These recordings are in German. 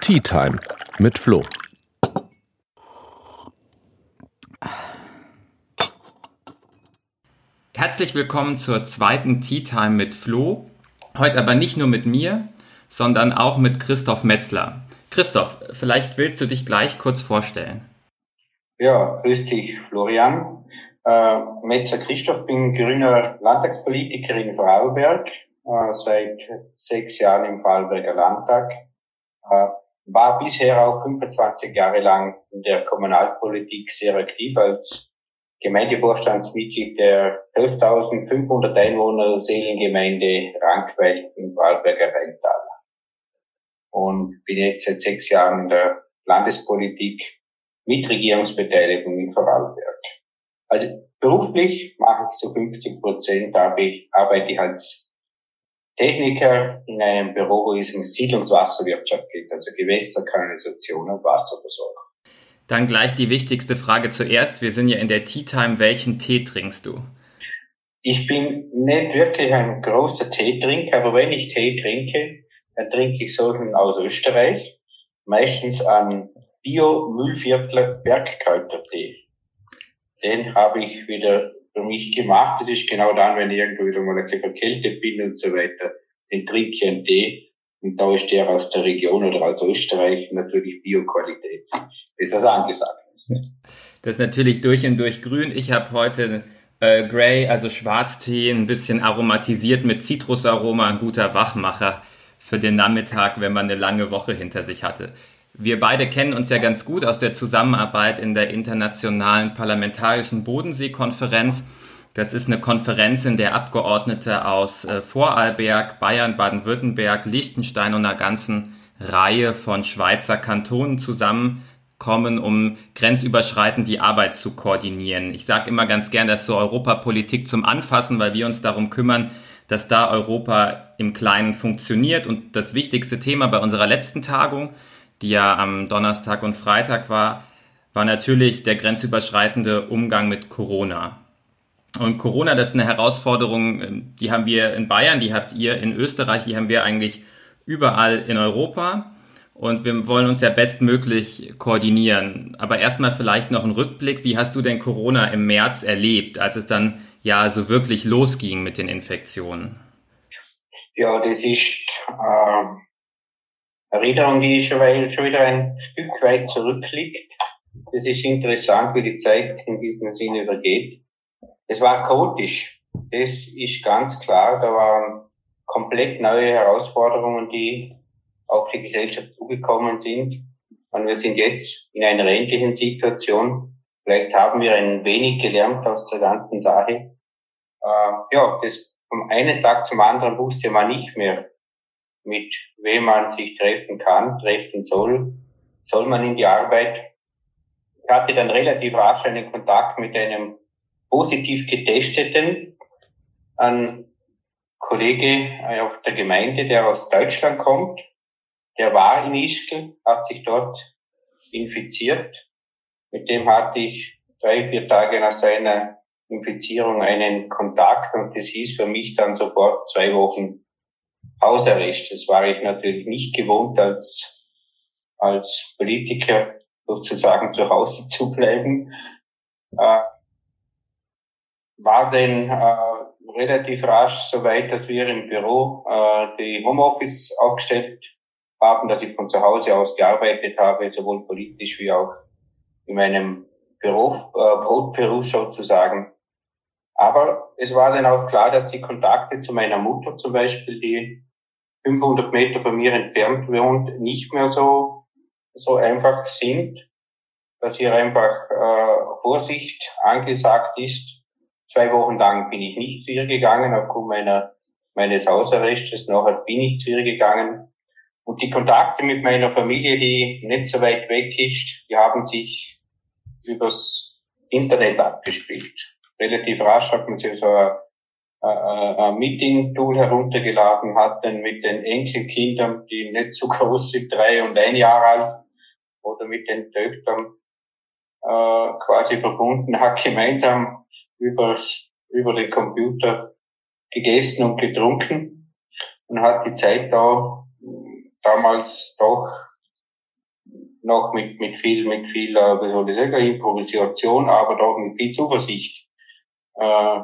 Tea Time mit Flo. Herzlich willkommen zur zweiten Tea Time mit Flo. Heute aber nicht nur mit mir, sondern auch mit Christoph Metzler. Christoph, vielleicht willst du dich gleich kurz vorstellen. Ja, grüß dich, Florian. Äh, Metzler Christoph, bin grüner Landtagspolitiker in Vorarlberg, äh, seit sechs Jahren im Vorarlberger Landtag. Äh, war bisher auch 25 Jahre lang in der Kommunalpolitik sehr aktiv als Gemeindevorstandsmitglied der 12.500 Einwohner Seelengemeinde Rankweilt im Vorarlberger Rheintal. Und bin jetzt seit sechs Jahren in der Landespolitik mit Regierungsbeteiligung in Vorarlberg. Also beruflich mache ich zu 50 Prozent, arbeite ich als Techniker in einem Büro, wo es um Siedlungswasserwirtschaft geht, also Gewässerkanalisation und Wasserversorgung. Dann gleich die wichtigste Frage zuerst. Wir sind ja in der Tea Time. Welchen Tee trinkst du? Ich bin nicht wirklich ein großer Teetrinker, aber wenn ich Tee trinke, dann trinke ich solchen aus Österreich. Meistens einen Bio-Müllviertler Bergkräutertee. Den habe ich wieder für mich gemacht. Das ist genau dann, wenn ich irgendwo wieder mal ein bisschen verkältet bin und so weiter. Den trinke ich einen Tee und da ist der aus der Region oder aus Österreich natürlich Bioqualität. Das ist was angesagt ist. Das ist natürlich durch und durch grün. Ich habe heute äh, Grey, also Schwarztee, ein bisschen aromatisiert mit Zitrusaroma, ein guter Wachmacher für den Nachmittag, wenn man eine lange Woche hinter sich hatte. Wir beide kennen uns ja ganz gut aus der Zusammenarbeit in der internationalen parlamentarischen Bodenseekonferenz. Das ist eine Konferenz, in der Abgeordnete aus äh, Vorarlberg, Bayern, Baden-Württemberg, Liechtenstein und einer ganzen Reihe von Schweizer Kantonen zusammenkommen, um grenzüberschreitend die Arbeit zu koordinieren. Ich sage immer ganz gern, das ist so Europapolitik zum Anfassen, weil wir uns darum kümmern, dass da Europa im Kleinen funktioniert. Und das wichtigste Thema bei unserer letzten Tagung, die ja am Donnerstag und Freitag war, war natürlich der grenzüberschreitende Umgang mit Corona. Und Corona, das ist eine Herausforderung, ähm, die haben wir in Bayern, die habt ihr in Österreich, die haben wir eigentlich überall in Europa. Und wir wollen uns ja bestmöglich koordinieren. Aber erstmal vielleicht noch ein Rückblick. Wie hast du denn Corona im März erlebt, als es dann ja so wirklich losging mit den Infektionen? Ja, das ist äh, Erinnerung, die schon, schon wieder ein Stück weit zurückliegt. Das ist interessant, wie die Zeit in diesem Sinne übergeht. Es war chaotisch. Das ist ganz klar. Da waren komplett neue Herausforderungen, die auf die Gesellschaft zugekommen sind. Und wir sind jetzt in einer ähnlichen Situation. Vielleicht haben wir ein wenig gelernt aus der ganzen Sache. Äh, ja, das vom einen Tag zum anderen wusste man nicht mehr, mit wem man sich treffen kann, treffen soll. Soll man in die Arbeit? Ich hatte dann relativ rasch einen Kontakt mit einem positiv getesteten, ein Kollege äh, auf der Gemeinde, der aus Deutschland kommt, der war in Ischgl, hat sich dort infiziert. Mit dem hatte ich drei, vier Tage nach seiner Infizierung einen Kontakt und das hieß für mich dann sofort zwei Wochen Hausarrest. Das war ich natürlich nicht gewohnt als, als Politiker sozusagen zu Hause zu bleiben. Äh, war denn äh, relativ rasch so weit, dass wir im Büro äh, die Homeoffice aufgestellt haben, dass ich von zu Hause aus gearbeitet habe, sowohl politisch wie auch in meinem Büro, äh, Brotberuf sozusagen. Aber es war dann auch klar, dass die Kontakte zu meiner Mutter zum Beispiel, die 500 Meter von mir entfernt wohnt, nicht mehr so, so einfach sind, dass hier einfach äh, Vorsicht angesagt ist Zwei Wochen lang bin ich nicht zu ihr gegangen aufgrund meiner, meines Hausarrestes. Nachher bin ich zu ihr gegangen. Und die Kontakte mit meiner Familie, die nicht so weit weg ist, die haben sich übers Internet abgespielt. Relativ rasch hat man sich so ein, ein Meeting-Tool heruntergeladen, hat dann mit den Enkelkindern, die nicht so groß sind, drei und ein Jahr alt, oder mit den Töchtern äh, quasi verbunden, hat gemeinsam über, über den Computer gegessen und getrunken und hat die Zeit da damals doch noch mit, mit viel, mit viel, äh, wie soll ich sagen, Improvisation, aber doch mit viel Zuversicht äh,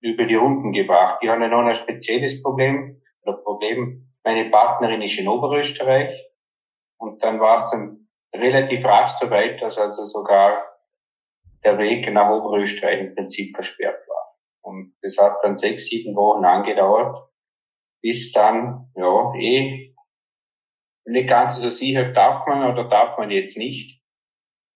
über die Runden gebracht. Die haben ja noch ein spezielles Problem, oder Problem, meine Partnerin ist in Oberösterreich und dann war es dann relativ rasch so weit, dass also sogar der Weg nach Oberösterreich im Prinzip versperrt war. Und das hat dann sechs, sieben Wochen angedauert, bis dann, ja, eh nicht ganz so sicher, darf man oder darf man jetzt nicht,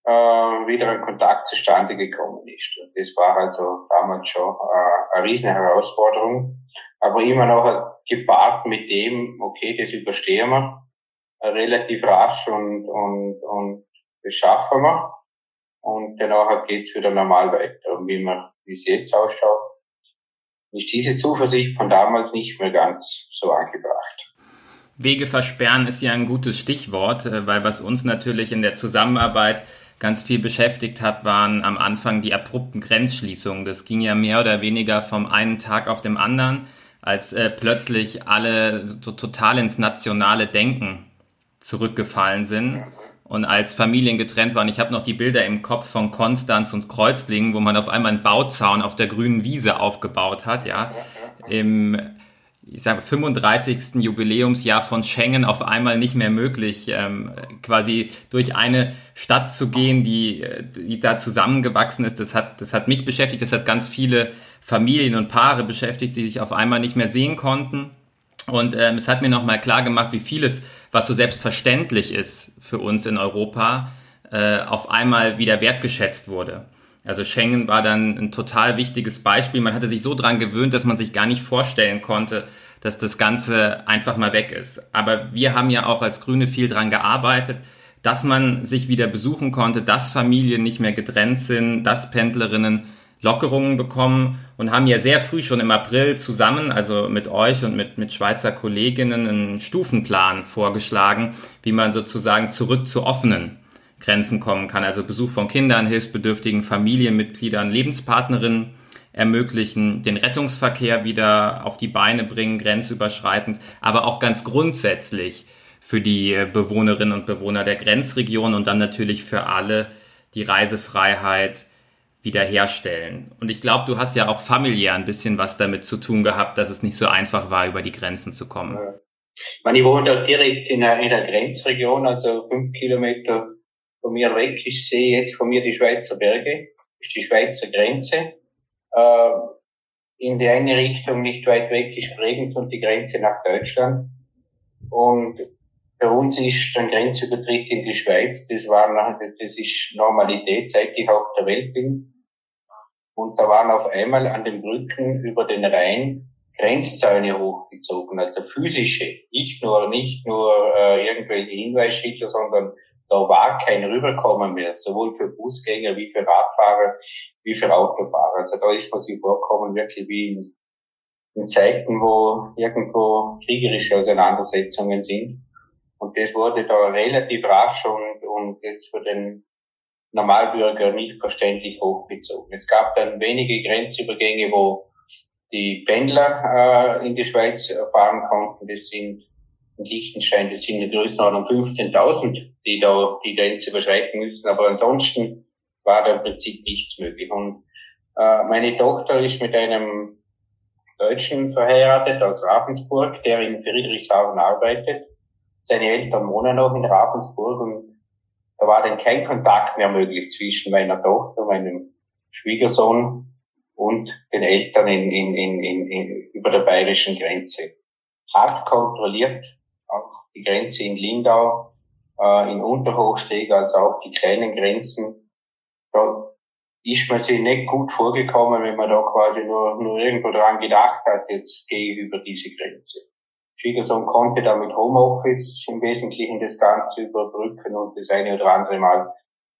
äh, wieder ein Kontakt zustande gekommen ist. Und das war also damals schon äh, eine riesen Herausforderung, aber immer noch gepaart mit dem, okay, das überstehen wir äh, relativ rasch und, und, und das schaffen wir. Und danach geht's wieder normal weiter. Und wie man, wie es jetzt ausschaut, ist diese Zuversicht von damals nicht mehr ganz so angebracht. Wege versperren ist ja ein gutes Stichwort, äh, weil was uns natürlich in der Zusammenarbeit ganz viel beschäftigt hat, waren am Anfang die abrupten Grenzschließungen. Das ging ja mehr oder weniger vom einen Tag auf dem anderen, als äh, plötzlich alle so total ins nationale Denken zurückgefallen sind und als Familien getrennt waren. Ich habe noch die Bilder im Kopf von Konstanz und Kreuzlingen, wo man auf einmal einen Bauzaun auf der grünen Wiese aufgebaut hat, ja. Im ich sage 35. Jubiläumsjahr von Schengen auf einmal nicht mehr möglich, ähm, quasi durch eine Stadt zu gehen, die, die da zusammengewachsen ist. Das hat, das hat mich beschäftigt, das hat ganz viele Familien und Paare beschäftigt, die sich auf einmal nicht mehr sehen konnten. Und ähm, es hat mir nochmal klar gemacht, wie vieles, was so selbstverständlich ist für uns in Europa, äh, auf einmal wieder wertgeschätzt wurde. Also Schengen war dann ein total wichtiges Beispiel. Man hatte sich so dran gewöhnt, dass man sich gar nicht vorstellen konnte, dass das Ganze einfach mal weg ist. Aber wir haben ja auch als Grüne viel dran gearbeitet, dass man sich wieder besuchen konnte, dass Familien nicht mehr getrennt sind, dass Pendlerinnen Lockerungen bekommen und haben ja sehr früh schon im April zusammen, also mit euch und mit, mit Schweizer Kolleginnen, einen Stufenplan vorgeschlagen, wie man sozusagen zurück zu offenen Grenzen kommen kann. Also Besuch von Kindern, hilfsbedürftigen Familienmitgliedern, Lebenspartnerinnen ermöglichen, den Rettungsverkehr wieder auf die Beine bringen, grenzüberschreitend, aber auch ganz grundsätzlich für die Bewohnerinnen und Bewohner der Grenzregion und dann natürlich für alle die Reisefreiheit wiederherstellen. Und ich glaube, du hast ja auch familiär ein bisschen was damit zu tun gehabt, dass es nicht so einfach war, über die Grenzen zu kommen. Ich, meine, ich wohne da direkt in der, in der Grenzregion, also fünf Kilometer von mir weg. Ich sehe jetzt von mir die Schweizer Berge, ist die Schweizer Grenze. Äh, in die eine Richtung nicht weit weg ist Bregenz und die Grenze nach Deutschland. Und bei uns ist ein Grenzübertritt in die Schweiz, das war nachher, das ist Normalität, seit ich auf der Welt bin. Und da waren auf einmal an den Brücken über den Rhein Grenzzäune hochgezogen, also physische, nicht nur, nicht nur äh, irgendwelche Hinweisschilder, sondern da war kein Rüberkommen mehr, sowohl für Fußgänger wie für Radfahrer, wie für Autofahrer. Also da ist man sich vorkommen wirklich wie in, in Zeiten, wo irgendwo kriegerische Auseinandersetzungen sind. Und das wurde da relativ rasch und, und jetzt für den Normalbürger nicht verständlich hochgezogen. Es gab dann wenige Grenzübergänge, wo die Pendler äh, in die Schweiz fahren konnten. Das sind in Liechtenstein, das sind in Größenordnung 15.000, die da die Grenze überschreiten müssen. Aber ansonsten war da im Prinzip nichts möglich. Und äh, meine Tochter ist mit einem Deutschen verheiratet aus Ravensburg, der in Friedrichshafen arbeitet. Seine Eltern wohnen noch in Ravensburg und da war dann kein Kontakt mehr möglich zwischen meiner Tochter, meinem Schwiegersohn und den Eltern in, in, in, in, in, über der bayerischen Grenze. Hart kontrolliert, die Grenze in Lindau, äh, in Unterhochsteg, als auch die kleinen Grenzen. Da ist man sich nicht gut vorgekommen, wenn man da quasi nur, nur irgendwo dran gedacht hat, jetzt gehe ich über diese Grenze. Schwiegersohn konnte da mit Homeoffice im Wesentlichen das Ganze überbrücken und das eine oder andere Mal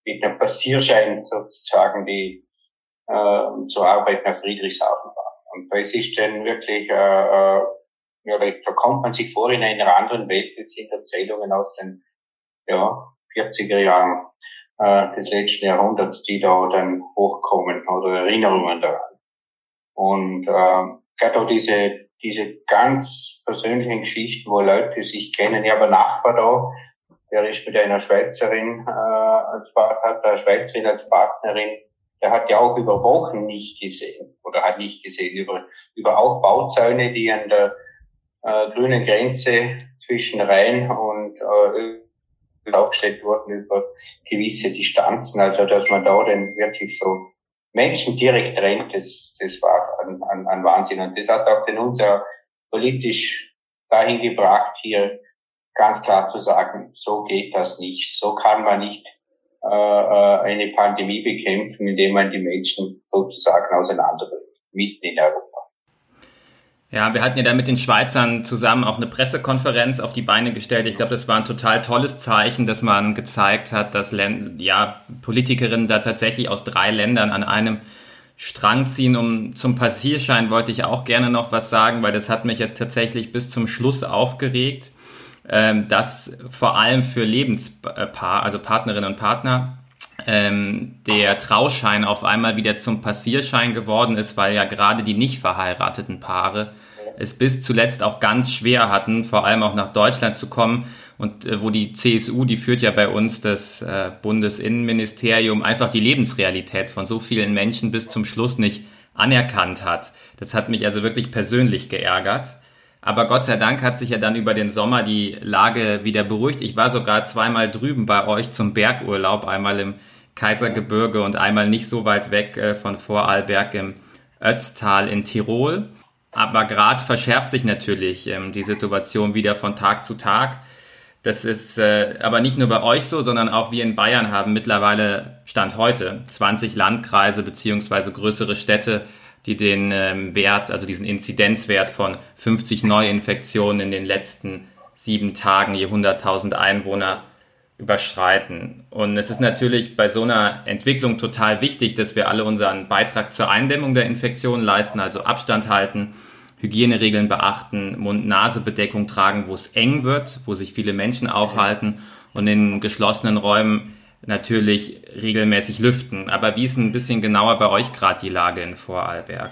mit einem Passierschein sozusagen die äh, zur Arbeit nach Friedrichshafen war. Und das ist dann wirklich, äh, ja, da kommt man sich vor in einer anderen Welt. Das sind Erzählungen aus den ja, 40er Jahren äh, des letzten Jahrhunderts, die da dann hochkommen oder Erinnerungen daran. Und äh, gerade auch diese diese ganz persönlichen Geschichten, wo Leute sich kennen. Ich habe einen Nachbar da, der ist mit einer Schweizerin äh, als hat eine Schweizerin als Partnerin. Der hat ja auch über Wochen nicht gesehen oder hat nicht gesehen über über auch Bauzäune, die an der äh, grünen Grenze zwischen Rhein und äh, aufgestellt wurden über gewisse Distanzen. Also dass man da dann wirklich so Menschen direkt trennt, das, das war ein, ein, ein Wahnsinn. Und das hat auch den unser politisch dahin gebracht, hier ganz klar zu sagen, so geht das nicht. So kann man nicht äh, äh eine Pandemie bekämpfen, indem man die Menschen sozusagen auseinanderdrückt, mitten in Europa. Ja, wir hatten ja da mit den Schweizern zusammen auch eine Pressekonferenz auf die Beine gestellt. Ich glaube, das war ein total tolles Zeichen, dass man gezeigt hat, dass Länd ja, Politikerinnen da tatsächlich aus drei Ländern an einem Strang ziehen. Um zum Passierschein wollte ich auch gerne noch was sagen, weil das hat mich ja tatsächlich bis zum Schluss aufgeregt, ähm, dass vor allem für Lebenspaar, also Partnerinnen und Partner, ähm, der Trauschein auf einmal wieder zum Passierschein geworden ist, weil ja gerade die nicht verheirateten Paare es bis zuletzt auch ganz schwer hatten, vor allem auch nach Deutschland zu kommen und äh, wo die CSU, die führt ja bei uns das äh, Bundesinnenministerium, einfach die Lebensrealität von so vielen Menschen bis zum Schluss nicht anerkannt hat. Das hat mich also wirklich persönlich geärgert. Aber Gott sei Dank hat sich ja dann über den Sommer die Lage wieder beruhigt. Ich war sogar zweimal drüben bei euch zum Bergurlaub, einmal im Kaisergebirge und einmal nicht so weit weg äh, von Vorarlberg im Ötztal in Tirol. Aber gerade verschärft sich natürlich ähm, die Situation wieder von Tag zu Tag. Das ist äh, aber nicht nur bei euch so, sondern auch wir in Bayern haben mittlerweile Stand heute 20 Landkreise beziehungsweise größere Städte, die den ähm, Wert, also diesen Inzidenzwert von 50 Neuinfektionen in den letzten sieben Tagen je 100.000 Einwohner überschreiten. Und es ist natürlich bei so einer Entwicklung total wichtig, dass wir alle unseren Beitrag zur Eindämmung der Infektion leisten, also Abstand halten, Hygieneregeln beachten, Mund-Nase-Bedeckung tragen, wo es eng wird, wo sich viele Menschen aufhalten und in geschlossenen Räumen natürlich regelmäßig lüften. Aber wie ist ein bisschen genauer bei euch gerade die Lage in Vorarlberg?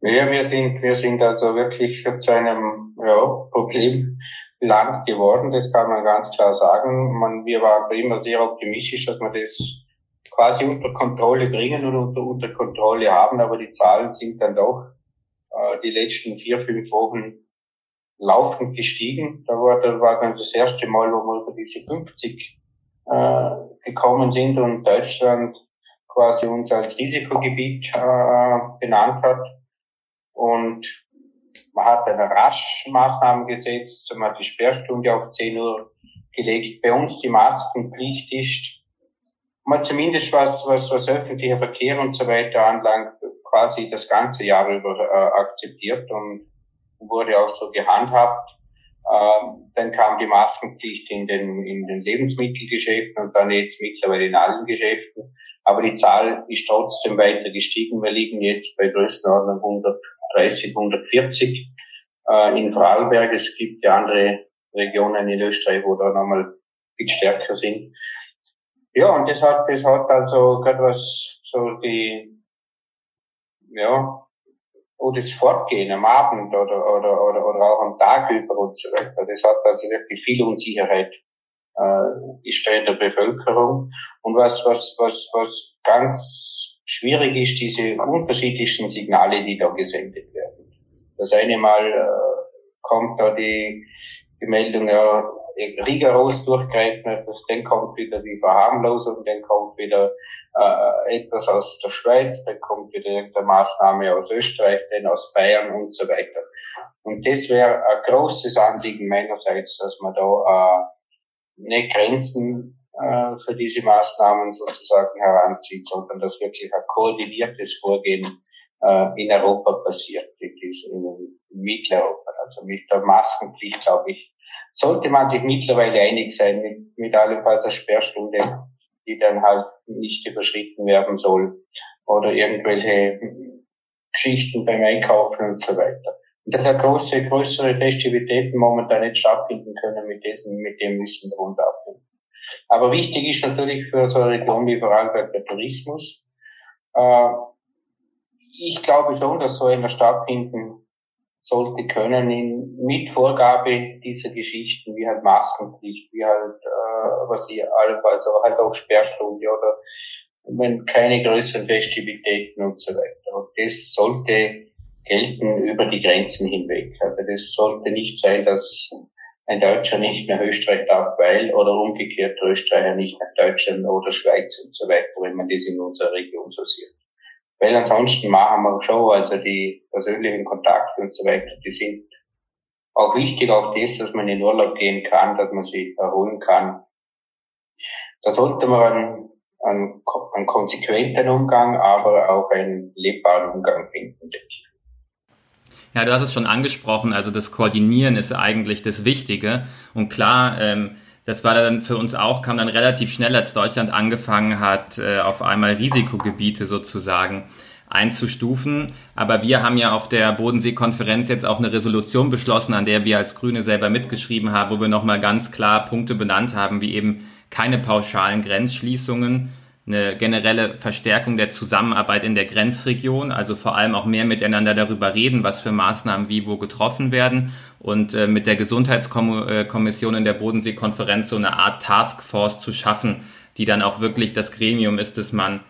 Ja, wir sind, wir sind also wirklich zu einem ja, Problem Land geworden, das kann man ganz klar sagen. Man, wir waren immer sehr optimistisch, dass wir das quasi unter Kontrolle bringen und unter, unter Kontrolle haben, aber die Zahlen sind dann doch äh, die letzten vier, fünf Wochen laufend gestiegen. Da war, da war dann das erste Mal, wo wir über diese 50 äh, gekommen sind und Deutschland quasi uns als Risikogebiet äh, benannt hat. Und man hat eine rasch Maßnahmen gesetzt, man hat die Sperrstunde auf 10 Uhr gelegt. Bei uns die Maskenpflicht ist, man zumindest was, was, was öffentlicher Verkehr und so weiter anlangt, quasi das ganze Jahr über äh, akzeptiert und wurde auch so gehandhabt. Ähm, dann kam die Maskenpflicht in den, in den Lebensmittelgeschäften und dann jetzt mittlerweile in allen Geschäften. Aber die Zahl ist trotzdem weiter gestiegen. Wir liegen jetzt bei Größenordnung 100 130, 140 äh, in Vorarlberg. Es gibt ja andere Regionen in Österreich, wo da nochmal viel stärker sind. Ja, und das hat, das hat also gerade was so die, ja, oder das Fortgehen am Abend oder, oder, oder, oder auch am Tag über und so weiter. Das hat also wirklich viel Unsicherheit äh, ist in der Bevölkerung. Und was, was, was, was ganz Schwierig ist diese unterschiedlichen Signale, die da gesendet werden. Das eine Mal äh, kommt da die, die Meldung, ja, rigoros durchgreifen, dann kommt wieder die Verharmlosung, dann kommt wieder äh, etwas aus der Schweiz, dann kommt wieder eine Maßnahme aus Österreich, dann aus Bayern und so weiter. Und das wäre ein großes Anliegen meinerseits, dass man da äh, nicht Grenzen äh, für diese Maßnahmen sozusagen heranzieht, sondern dass wirklich ein koordiniertes Vorgehen äh, in Europa passiert, in, in Mitteleuropa. Also mit der Maskenpflicht, glaube ich, sollte man sich mittlerweile einig sein, mit, mit allenfalls einer Sperrstunde, die dann halt nicht überschritten werden soll oder irgendwelche Geschichten beim Einkaufen und so weiter. Und dass große, größere Festivitäten momentan nicht stattfinden können, mit diesem, mit dem müssen wir uns abnehmen. Aber wichtig ist natürlich für so eine Region wie Vorarlberg der Tourismus. Äh, ich glaube schon, dass so einer stattfinden sollte können in, mit Vorgabe dieser Geschichten, wie halt Maskenpflicht, wie halt, äh, was ihr also halt auch Sperrstunde oder wenn keine größeren Festivitäten und so weiter. Und das sollte gelten über die Grenzen hinweg. Also das sollte nicht sein, dass ein Deutscher nicht mehr Österreich darf, weil, oder umgekehrt Österreicher nicht nach Deutschland oder Schweiz und so weiter, wenn man das in unserer Region so sieht. Weil ansonsten machen wir schon, also die persönlichen Kontakte und so weiter, die sind auch wichtig, auch das, dass man in Urlaub gehen kann, dass man sich erholen kann. Da sollte man einen, einen, einen konsequenten Umgang, aber auch einen lebbaren Umgang finden, denke ich. Ja, du hast es schon angesprochen, also das Koordinieren ist eigentlich das Wichtige. Und klar, ähm, das war dann für uns auch, kam dann relativ schnell, als Deutschland angefangen hat, äh, auf einmal Risikogebiete sozusagen einzustufen. Aber wir haben ja auf der Bodensee-Konferenz jetzt auch eine Resolution beschlossen, an der wir als Grüne selber mitgeschrieben haben, wo wir nochmal ganz klar Punkte benannt haben, wie eben keine pauschalen Grenzschließungen, eine generelle Verstärkung der Zusammenarbeit in der Grenzregion, also vor allem auch mehr miteinander darüber reden, was für Maßnahmen wie wo getroffen werden und äh, mit der Gesundheitskommission in der Bodenseekonferenz so eine Art Taskforce zu schaffen, die dann auch wirklich das Gremium ist, das man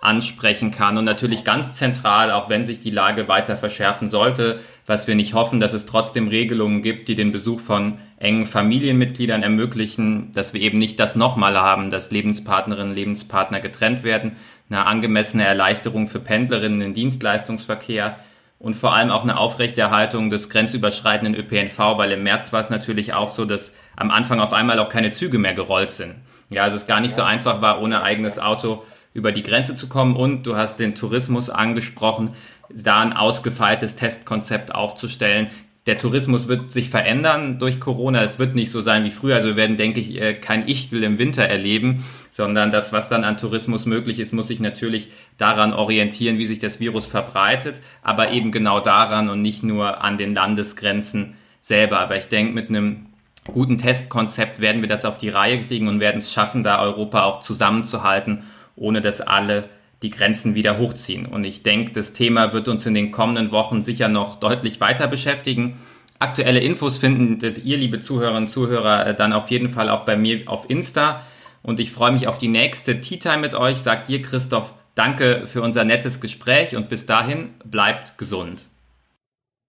ansprechen kann. Und natürlich ganz zentral, auch wenn sich die Lage weiter verschärfen sollte, was wir nicht hoffen, dass es trotzdem Regelungen gibt, die den Besuch von engen Familienmitgliedern ermöglichen, dass wir eben nicht das nochmal haben, dass Lebenspartnerinnen und Lebenspartner getrennt werden, eine angemessene Erleichterung für Pendlerinnen im Dienstleistungsverkehr und vor allem auch eine Aufrechterhaltung des grenzüberschreitenden ÖPNV, weil im März war es natürlich auch so, dass am Anfang auf einmal auch keine Züge mehr gerollt sind. Ja, also es gar nicht so einfach war, ohne eigenes Auto über die Grenze zu kommen. Und du hast den Tourismus angesprochen, da ein ausgefeiltes Testkonzept aufzustellen. Der Tourismus wird sich verändern durch Corona. Es wird nicht so sein wie früher. Also wir werden, denke ich, äh, kein Ich will im Winter erleben, sondern das, was dann an Tourismus möglich ist, muss sich natürlich daran orientieren, wie sich das Virus verbreitet, aber eben genau daran und nicht nur an den Landesgrenzen selber. Aber ich denke, mit einem guten Testkonzept werden wir das auf die Reihe kriegen und werden es schaffen, da Europa auch zusammenzuhalten ohne dass alle die Grenzen wieder hochziehen. Und ich denke, das Thema wird uns in den kommenden Wochen sicher noch deutlich weiter beschäftigen. Aktuelle Infos findet ihr, liebe Zuhörerinnen und Zuhörer, äh, dann auf jeden Fall auch bei mir auf Insta. Und ich freue mich auf die nächste Tea Time mit euch. Sagt dir, Christoph, danke für unser nettes Gespräch und bis dahin bleibt gesund.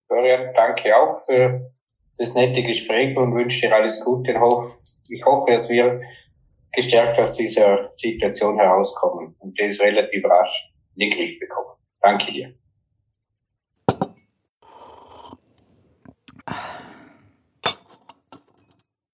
Florian, danke auch für das nette Gespräch und wünsche dir alles Gute. Ich hoffe, dass wir gestärkt aus dieser Situation herauskommen und das relativ rasch in den Griff bekommen. Danke dir.